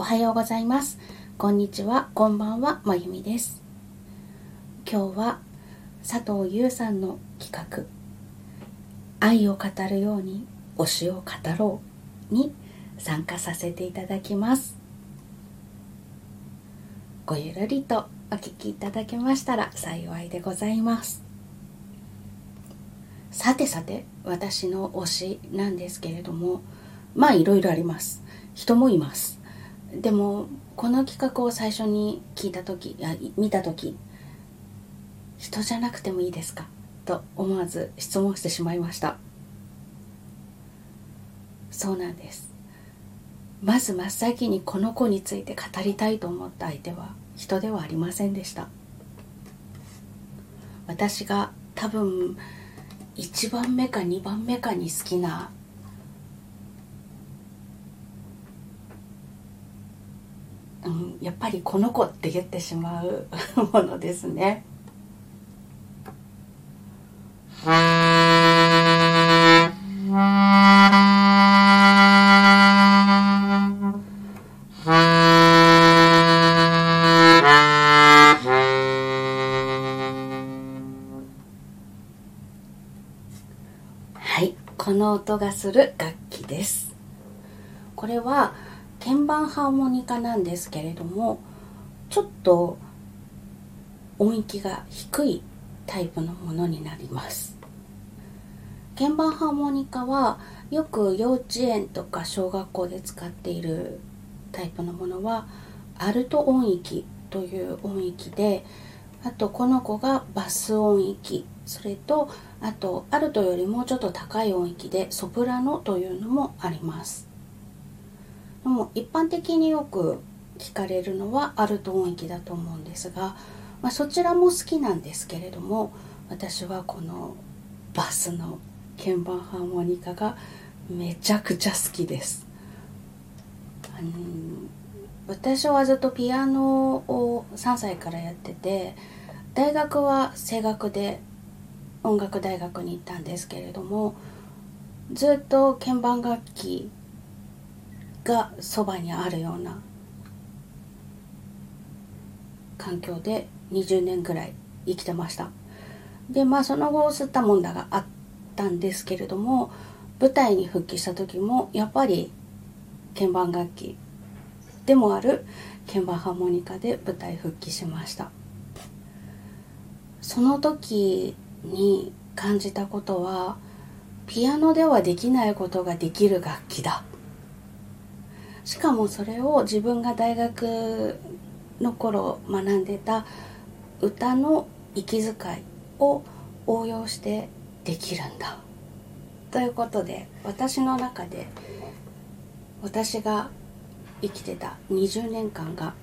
おはようございます。こんにちは。こんばんは。まゆみです。今日は佐藤優さんの企画愛を語るように推しを語ろうに参加させていただきます。ごゆるりとお聞きいただけましたら幸いでございます。さてさて私の推しなんですけれどもまあいろいろあります。人もいます。でもこの企画を最初に聞いた時や見た時人じゃなくてもいいですか？と思わず質問してしまいました。そうなんです。まず真っ先にこの子について語りたいと思った相手は人ではありませんでした。私が多分1番目か2番目かに好きなうん、やっぱりこの子って言ってしまう ものですね。はいこの音がする楽器ですこれは鍵盤ハーモニカなんですけれどもちょっと音域が低いタイプのものになります。鍵盤ハーモニカはよく幼稚園とか小学校で使っているタイプのものはアルト音域という音域であとこの子がバス音域それとあとアルトよりもうちょっと高い音域でソプラノというのもあります。でも一般的によく聞かれるのはアルト音域だと思うんですが、まあ、そちらも好きなんですけれども私はこのバスの鍵盤ハーモニカがめちゃくちゃ好きです。あの私はずっとピアノを3歳からやってて大学は声楽で音楽大学に行ったんですけれどもずっと鍵盤楽器がそばにあるような環境で20年ぐらい生きてました。でまあその後吸ったもんだがあったんですけれども舞台に復帰した時もやっぱり鍵盤楽器でもある鍵盤ハーモニカで舞台復帰しました。その時に感じたことはピアノではできないことができる楽器だ。しかもそれを自分が大学の頃学んでた歌の息遣いを応用してできるんだ。ということで私の中で私が生きてた20年間が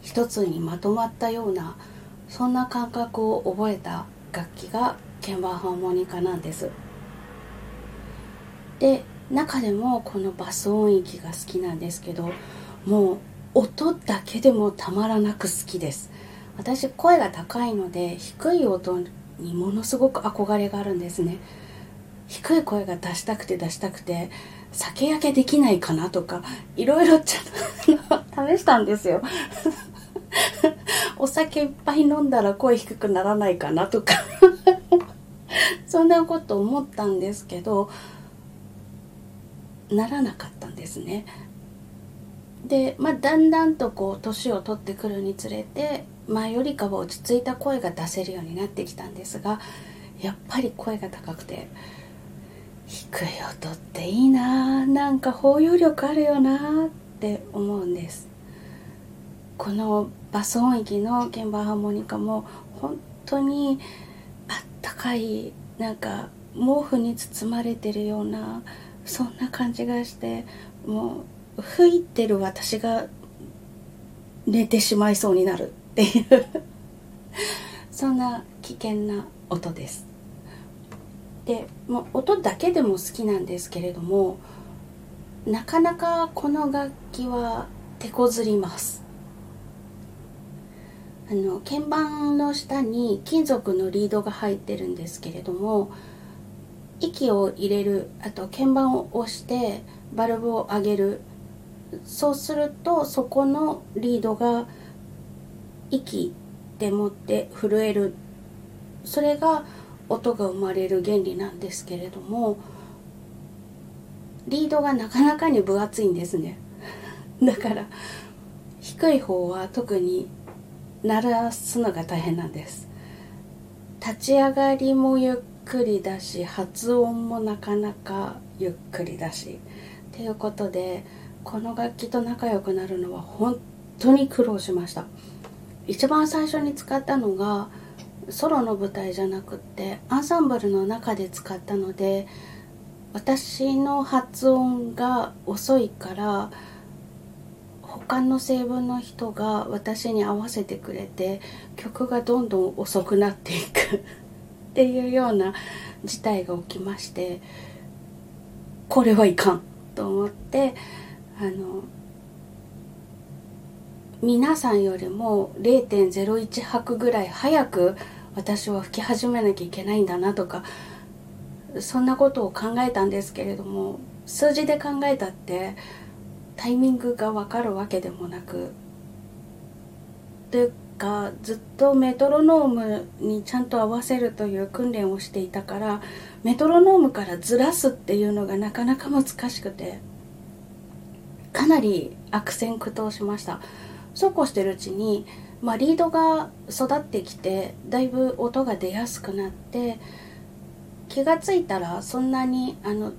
一つにまとまったようなそんな感覚を覚えた楽器が鍵盤ハーモニカなんです。で中でもこのバス音域が好きなんですけどもう音だけでもたまらなく好きです。私声が高いので低い音にものすごく憧れがあるんですね。低い声が出したくて出したくて酒焼けできないかなとかいろいろちょっと試したんですよ。お酒いっぱい飲んだら声低くならないかなとか。そんなこと思ったんですけどならなかったんですね。で、まあ、だんだんとこう年を取ってくるにつれて前よりかは落ち着いた声が出せるようになってきたんですがやっぱり声が高くて低い音っていいななんか包容力あるよなって思うんですこのバス音域の鍵盤ハーモニカも本当にあったかいなんか毛布に包まれてるようなそんな感じがしてもう吹いてる私が寝てしまいそうになるっていうそんな危険な音です。でもう音だけでも好きなんですけれどもなかなかこの楽器は手こずります。あの鍵盤の下に金属のリードが入ってるんですけれども息を入れるあと鍵盤を押してバルブを上げる。そうするとそこのリードが息でもって震える。それが音が生まれる原理なんですけれどもリードがなかなかに分厚いんですね。だから低い方は特に鳴らすのが大変なんです。立ち上がりもゆっくりだし発音もなかなかゆっくりだし。ということでこの楽器と仲良くなるのは本当に苦労しました。一番最初に使ったのがソロの舞台じゃなくってアンサンブルの中で使ったので私の発音が遅いから他の成分の人が私に合わせてくれて曲がどんどん遅くなっていく。っていうような事態が起きましてこれはいかんと思ってあの皆さんよりも0.01拍ぐらい早く私は吹き始めなきゃいけないんだなとかそんなことを考えたんですけれども数字で考えたってタイミングが分かるわけでもなくというかずっとメトロノームにちゃんと合わせるという訓練をしていたからメトロノームからずらすっていうのがなかなか難しくてかなり悪戦苦闘しました。そうこうしてるうちに、まあ、リードが育ってきてだいぶ音が出やすくなって気がついたらそんなにあの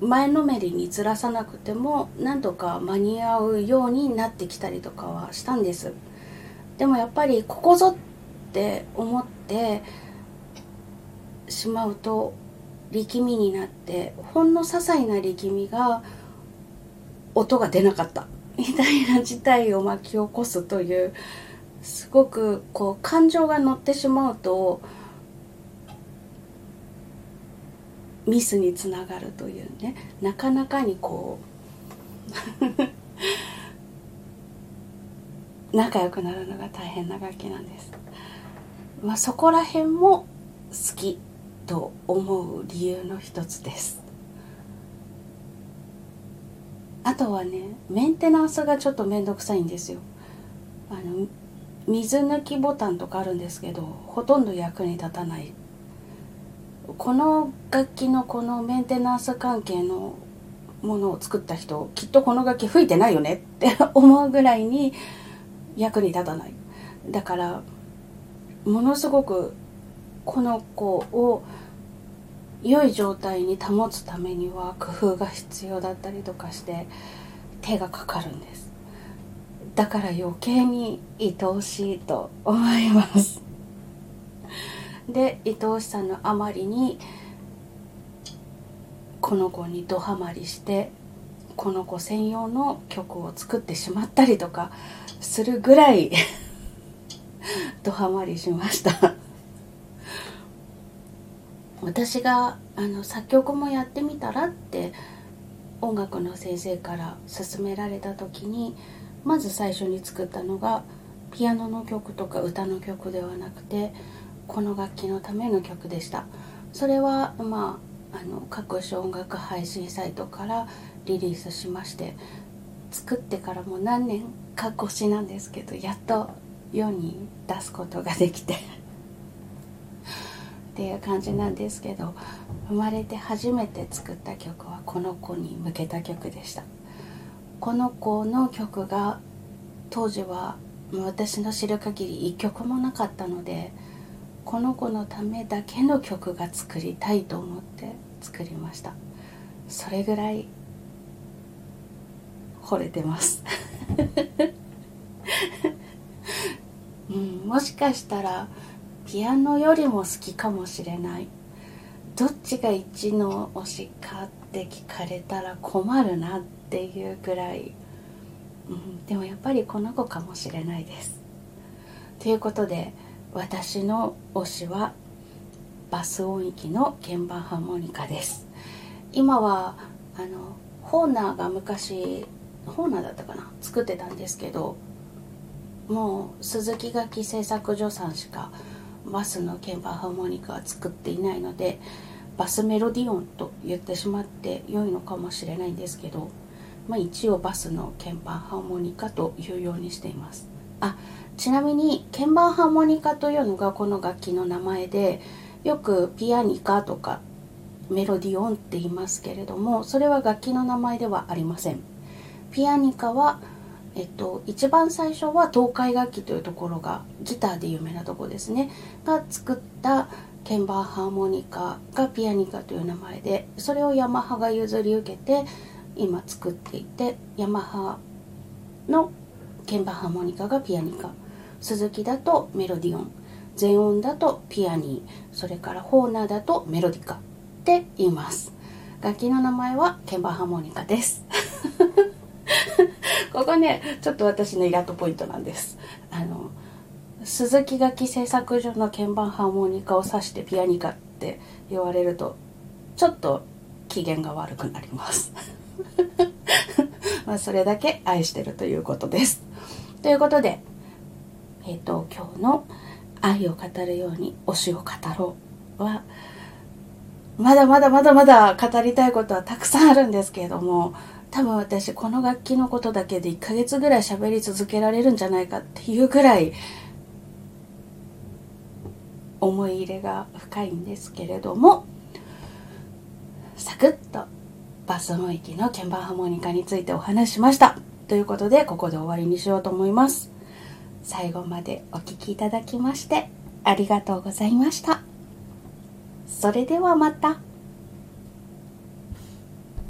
前のめりにずらさなくても何とか間に合うようになってきたりとかはしたんです。でもやっぱりここぞって思ってしまうと力みになってほんの些細な力みが音が出なかった。みたいな事態を巻き起こすというすごくこう感情が乗ってしまうとミスにつながるというね。なかなかにこう 仲良くなるのが大変な楽器なんです。まあ、そこら辺も好きと思う理由の一つです。あとはねメンテナンスがちょっと面倒くさいんですよ。あの水抜きボタンとかあるんですけどほとんど役に立たないこの楽器のこのメンテナンス関係のものを作った人きっとこの楽器吹いてないよねって思うぐらいに役に立たない。だからものすごくこの子を良い状態に保つためには工夫が必要だったりとかして手がかかるんです。だから余計に愛おしいと思います。で愛おしさのあまりにこの子にドハマりしてこの子専用の曲を作ってしまったりとかするぐらい ドハマりしました。私があの作曲もやってみたらって音楽の先生から勧められた時にまず最初に作ったのがピアノの曲とか歌の曲ではなくてこの楽器のための曲でした。それはまああの各種音楽配信サイトからリリースしまして作ってからもう何年か越しなんですけどやっと世に出すことができて っていう感じなんですけど生まれて初めて作った曲はこの子に向けた曲でした。この子の曲が当時は私の知る限り1曲もなかったのでこの子のためだけの曲が作りたいと思って作りました。それぐらい惚れてます。うん、もしかしたらピアノよりも好きかもしれない。どっちが一の推しかって聞かれたら困るなっていうぐらい、うん、でもやっぱりこの子かもしれないです。ということで私の推しはバス音域の鍵盤ハーモニカです。今はあのホーナーが昔ホーナーだったかな？作ってたんですけどもう鈴木楽器製作所さんしかバスの鍵盤ハーモニカは作っていないのでバスメロディオンと言ってしまって良いのかもしれないんですけどまあ、一応バスの鍵盤ハーモニカというようにしています。あちなみに鍵盤ハーモニカというのがこの楽器の名前でよくピアニカとかメロディオンって言いますけれどもそれは楽器の名前ではありません。ピアニカはえっと、一番最初は東海楽器というところがギターで有名なところですね。が作った鍵盤ハーモニカがピアニカという名前でそれをヤマハが譲り受けて今作っていてヤマハの鍵盤ハーモニカがピアニカ。鈴木だとメロディオン。全音だとピアニー。それからホーナーだとメロディカって言います。楽器の名前は鍵盤ハーモニカです。ここねちょっと私のイラッとポイントなんです。あの鈴木楽器製作所の鍵盤ハーモニカを指してピアニカって言われるとちょっと機嫌が悪くなります。まあそれだけ愛してるということです。ということでえっ、ー、と今日の「愛を語るように推しを語ろう」はまだまだまだまだ語りたいことはたくさんあるんですけれども多分私この楽器のことだけで1ヶ月ぐらい喋り続けられるんじゃないかっていうぐらい思い入れが深いんですけれどもサクッとバス音域の鍵盤ハーモニカについてお話ししました。ということでここで終わりにしようと思います。最後までお聴きいただきましてありがとうございました。それではまた。